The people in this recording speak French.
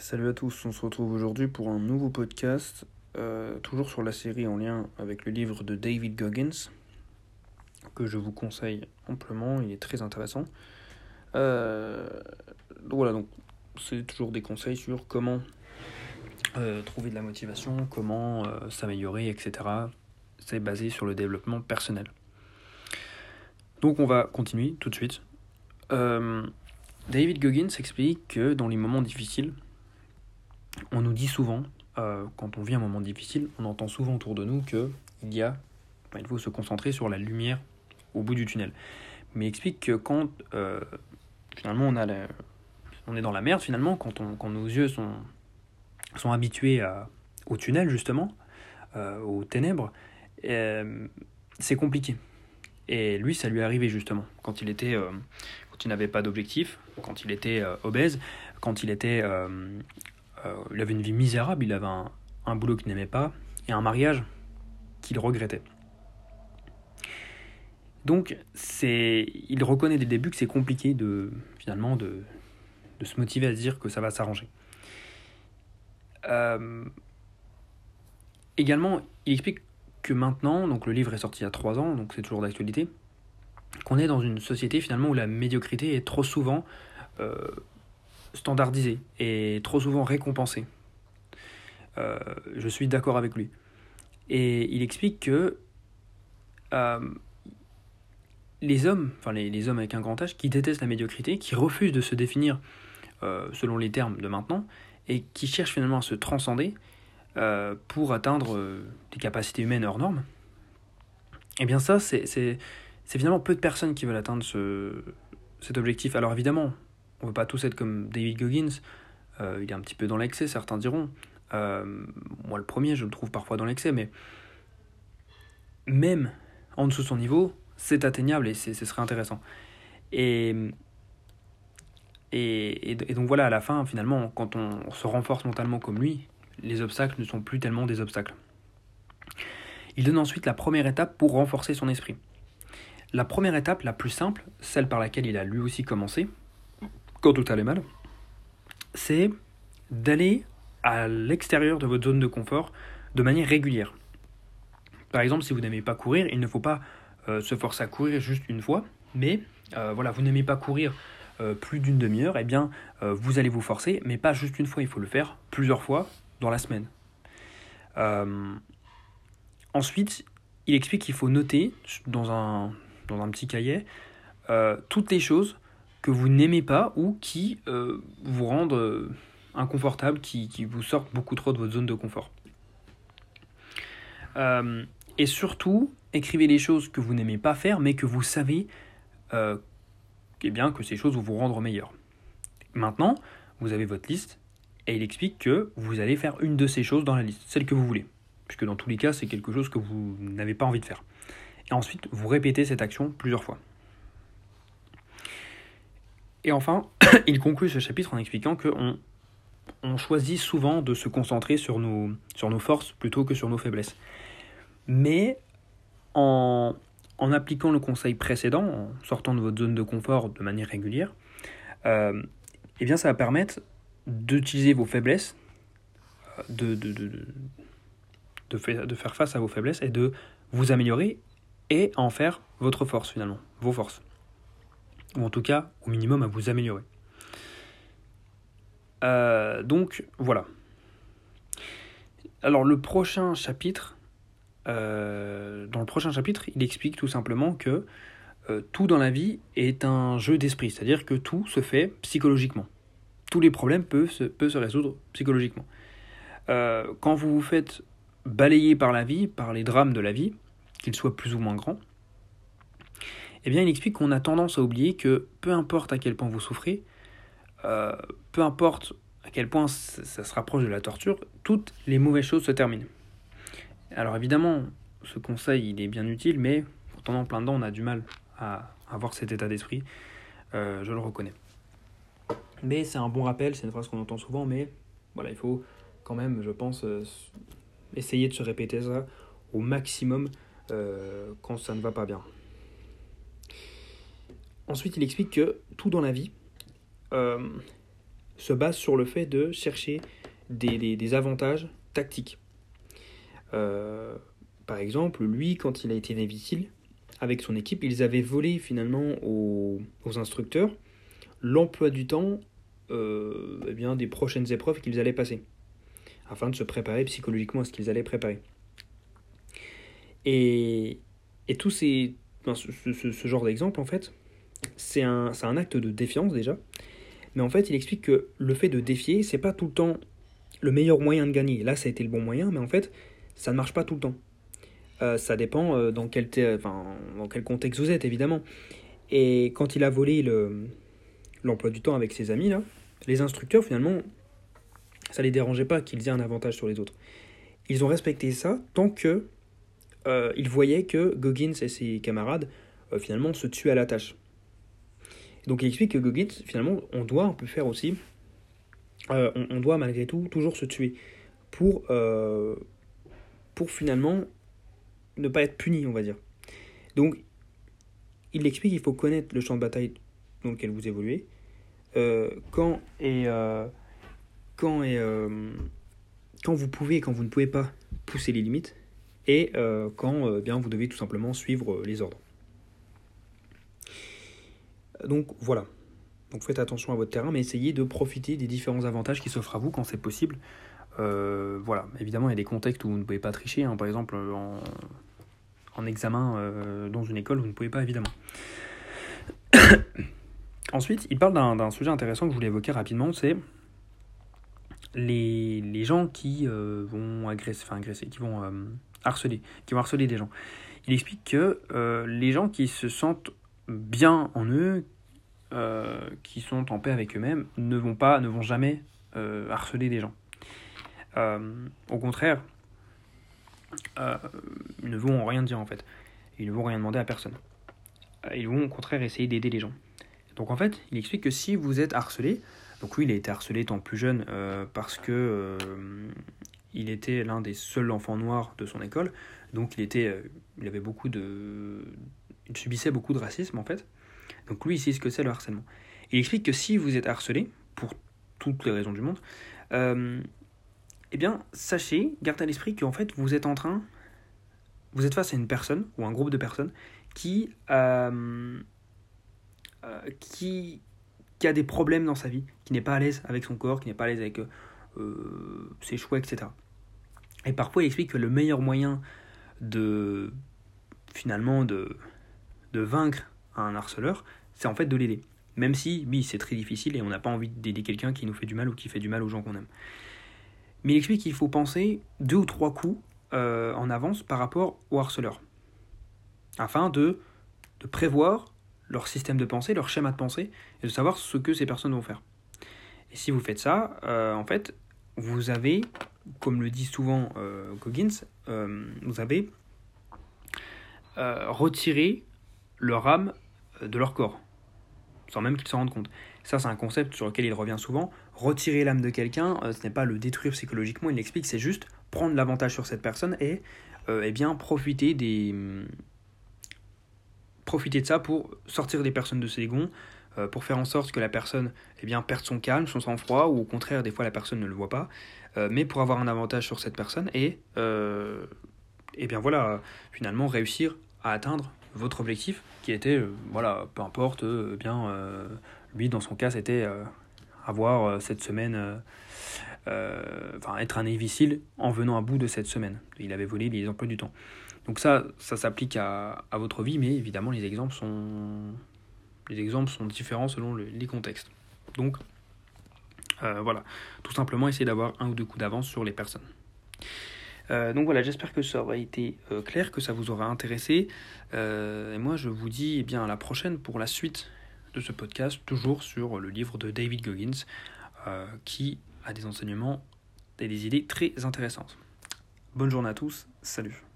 Salut à tous, on se retrouve aujourd'hui pour un nouveau podcast, euh, toujours sur la série en lien avec le livre de David Goggins, que je vous conseille amplement, il est très intéressant. Euh, voilà, donc c'est toujours des conseils sur comment euh, trouver de la motivation, comment s'améliorer, etc. C'est basé sur le développement personnel. Donc on va continuer tout de suite. David Goggins explique que dans les moments difficiles, on nous dit souvent, euh, quand on vit un moment difficile, on entend souvent autour de nous que il y a, il faut se concentrer sur la lumière au bout du tunnel. Mais il explique que quand euh, finalement on a on est dans la merde finalement, quand, on, quand nos yeux sont, sont habitués au tunnel justement, euh, aux ténèbres, c'est compliqué. Et lui, ça lui est arrivé justement quand il était, quand il n'avait pas d'objectif, quand il était obèse, quand il était euh, il avait une vie misérable, il avait un, boulot qu'il n'aimait pas et un mariage qu'il regrettait. Donc, c'est, il reconnaît dès le début que c'est compliqué de, finalement, de, se motiver à se dire que ça va s'arranger. Euh, également, il explique que maintenant, donc le livre est sorti il y a trois ans, donc c'est toujours d'actualité, qu'on est dans une société finalement où la médiocrité est trop souvent euh, standardisé et trop souvent récompensé. Euh, je suis d'accord avec lui. Et il explique que euh, les hommes, enfin les, hommes avec un grand âge, qui détestent la médiocrité, qui refusent de se définir euh, selon les termes de maintenant, et qui cherchent finalement à se transcender pour atteindre des capacités humaines hors normes, et eh bien ça, c'est finalement peu de personnes qui veulent atteindre ce, cet objectif. Alors évidemment, on veut pas tous être comme David Goggins. Euh, il est un petit peu dans l'excès, certains diront. Euh, moi, le premier, je le trouve parfois dans l'excès, mais même en dessous de son niveau, c'est atteignable et ce serait intéressant. Et, et, et, donc voilà, à la fin, finalement, quand on se renforce mentalement comme lui, les obstacles ne sont plus tellement des obstacles. Il donne ensuite la première étape pour renforcer son esprit. La première étape, la plus simple, celle par laquelle il a lui aussi commencé, quand tout allait mal, c'est d'aller à l'extérieur de votre zone de confort de manière régulière. Par exemple, si vous n'aimez pas courir, il ne faut pas euh, se forcer à courir juste une fois, mais euh, voilà, vous n'aimez pas courir euh, plus d'une demi-heure, eh bien, vous allez vous forcer, mais pas juste une fois, il faut le faire plusieurs fois dans la semaine. ensuite, il explique qu'il faut noter dans un, dans un petit cahier toutes les choses que vous n'aimez pas ou qui euh, vous rendent euh, inconfortable, qui, vous sortent beaucoup trop de votre zone de confort. Euh, et surtout, écrivez les choses que vous n'aimez pas faire, mais que vous savez eh bien, que ces choses vont vous rendre meilleur. Maintenant, vous avez votre liste, et il explique que vous allez faire une de ces choses dans la liste, celle que vous voulez, puisque dans tous les cas, c'est quelque chose que vous n'avez pas envie de faire. Et ensuite, vous répétez cette action plusieurs fois. Et enfin, il conclut ce chapitre en expliquant qu'on on choisit souvent de se concentrer sur nos, forces plutôt que sur nos faiblesses. Mais en, appliquant le conseil précédent, en sortant de votre zone de confort de manière régulière, euh, eh ça va permettre d'utiliser vos faiblesses, faire, de faire face à vos faiblesses et de vous améliorer et en faire votre force finalement, vos forces ou en tout cas au minimum à vous améliorer. Euh, donc voilà. Alors le prochain chapitre, euh, dans le prochain chapitre, il explique tout simplement que euh, tout dans la vie est un jeu d'esprit, c'est-à-dire que tout se fait psychologiquement. Tous les problèmes peuvent se, peuvent se résoudre psychologiquement. quand vous vous faites balayer par la vie, par les drames de la vie, qu'ils soient plus ou moins grands, eh bien, il explique qu'on a tendance à oublier que peu importe à quel point vous souffrez, euh, peu importe à quel point ça se rapproche de la torture, toutes les mauvaises choses se terminent. Alors évidemment, ce conseil, il est bien utile, mais pourtant en plein dedans, on a du mal à avoir cet état d'esprit. Euh, je le reconnais. Mais c'est un bon rappel, c'est une phrase qu'on entend souvent, mais voilà, il faut quand même, je pense, euh, essayer de se répéter ça au maximum quand ça ne va pas bien. Ensuite, il explique que tout dans la vie, euh, se base sur le fait de chercher des, avantages tactiques. Euh, par exemple, lui, quand il a été invisible, avec son équipe, ils avaient volé finalement aux, instructeurs l'emploi du temps euh, eh des prochaines épreuves qu'ils allaient passer, afin de se préparer psychologiquement à ce qu'ils allaient préparer. Et, et tous ces, ce, ce, ce, genre d'exemple, en fait, c'est un, un acte de défiance déjà, mais en fait, il explique que le fait de défier, c'est pas tout le temps le meilleur moyen de gagner. Là, ça a été le bon moyen, mais en fait, ça ne marche pas tout le temps. Euh, ça dépend euh, dans, quel dans quel contexte vous êtes, évidemment. Et quand il a volé l'emploi du temps avec ses amis, là, les instructeurs, finalement, ça les dérangeait pas qu'ils aient un avantage sur les autres. Ils ont respecté ça tant que euh, ils voyaient que Goggins et ses camarades, finalement, se tuaient à la tâche. Donc il explique que Goggins, finalement, on doit, on peut faire aussi, on, on, doit malgré tout toujours se tuer pour, pour finalement ne pas être puni, on va dire. Donc, il explique qu'il faut connaître le champ de bataille dans lequel vous évoluez, euh, quand et euh, quand et euh, quand vous pouvez et quand vous ne pouvez pas pousser les limites, et quand bien vous devez tout simplement suivre les ordres. Donc voilà. Donc faites attention à votre terrain, mais essayez de profiter des différents avantages qui s'offrent à vous quand c'est possible. voilà, évidemment, il y a des contextes où vous ne pouvez pas tricher. Hein. Par exemple, en, en examen euh, dans une école, vous ne pouvez pas évidemment. Ensuite, il parle d'un sujet intéressant que je voulais évoquer rapidement, c'est les, gens qui euh, vont agresser, qui vont euh, harceler, qui vont harceler des gens. Il explique que les gens qui se sentent bien en eux, qui sont en paix avec eux-mêmes, ne vont pas, ne vont jamais harceler des gens. au contraire, euh, ils ne vont rien dire en fait. Ils ne vont rien demander à personne. Euh, ils vont au contraire essayer d'aider les gens. Donc en fait, il explique que si vous êtes harcelé, donc lui il a été harcelé étant plus jeune euh, parce que il était l'un des seuls enfants noirs de son école, donc il était, il avait beaucoup de, il subissait beaucoup de racisme en fait. Donc lui il sait ce que c'est le harcèlement. Il explique que si vous êtes harcelé pour toutes les raisons du monde, eh bien, sachez, gardez à l'esprit qu'en fait, vous êtes en train, vous êtes face à une personne ou un groupe de personnes qui, euh, euh, qui, qui a des problèmes dans sa vie, qui n'est pas à l'aise avec son corps, qui n'est pas à l'aise avec euh, ses choix, etc. Et parfois, il explique que le meilleur moyen de, finalement, de, de vaincre un harceleur, c'est en fait de l'aider. Même si, oui, c'est très difficile et on n'a pas envie d'aider quelqu'un qui nous fait du mal ou qui fait du mal aux gens qu'on aime. Mais il explique qu'il faut penser deux ou trois coups euh, en avance par rapport au harceleur, afin de, de prévoir leur système de pensée, leur schéma de pensée, et de savoir ce que ces personnes vont faire. Et si vous faites ça, euh, en fait, vous avez, comme le dit souvent euh, Goggins, vous avez retiré leur âme de leur corps, sans même qu'ils s'en rendent compte. Ça, c'est un concept sur lequel il revient souvent. Retirer l'âme de quelqu'un, euh, ce n'est pas le détruire psychologiquement, il explique, c'est juste prendre l'avantage sur cette personne et euh, eh bien, profiter, des... profiter de ça pour sortir des personnes de ses gonds, euh, pour faire en sorte que la personne eh bien, perde son calme, son sang-froid, ou au contraire, des fois, la personne ne le voit pas, mais pour avoir un avantage sur cette personne et, eh bien voilà, finalement, réussir à atteindre votre objectif qui était, voilà, peu importe, bien lui, dans son cas, c'était euh, avoir euh, cette semaine, euh, enfin être un imbécile en venant à bout de cette semaine. Il avait volé les emplois du temps. Donc ça, ça s'applique à, à, votre vie, mais évidemment les exemples sont, les exemples sont différents selon les contextes. Donc voilà, tout simplement essayer d'avoir un ou deux coups d'avance sur les personnes. Donc voilà, j'espère que ça aura été clair, que ça vous aura intéressé. et moi, je vous dis eh bien, à la prochaine pour la suite de ce podcast, toujours sur le livre de David Goggins, euh, qui a des enseignements et des idées très intéressantes. Bonne journée à tous, salut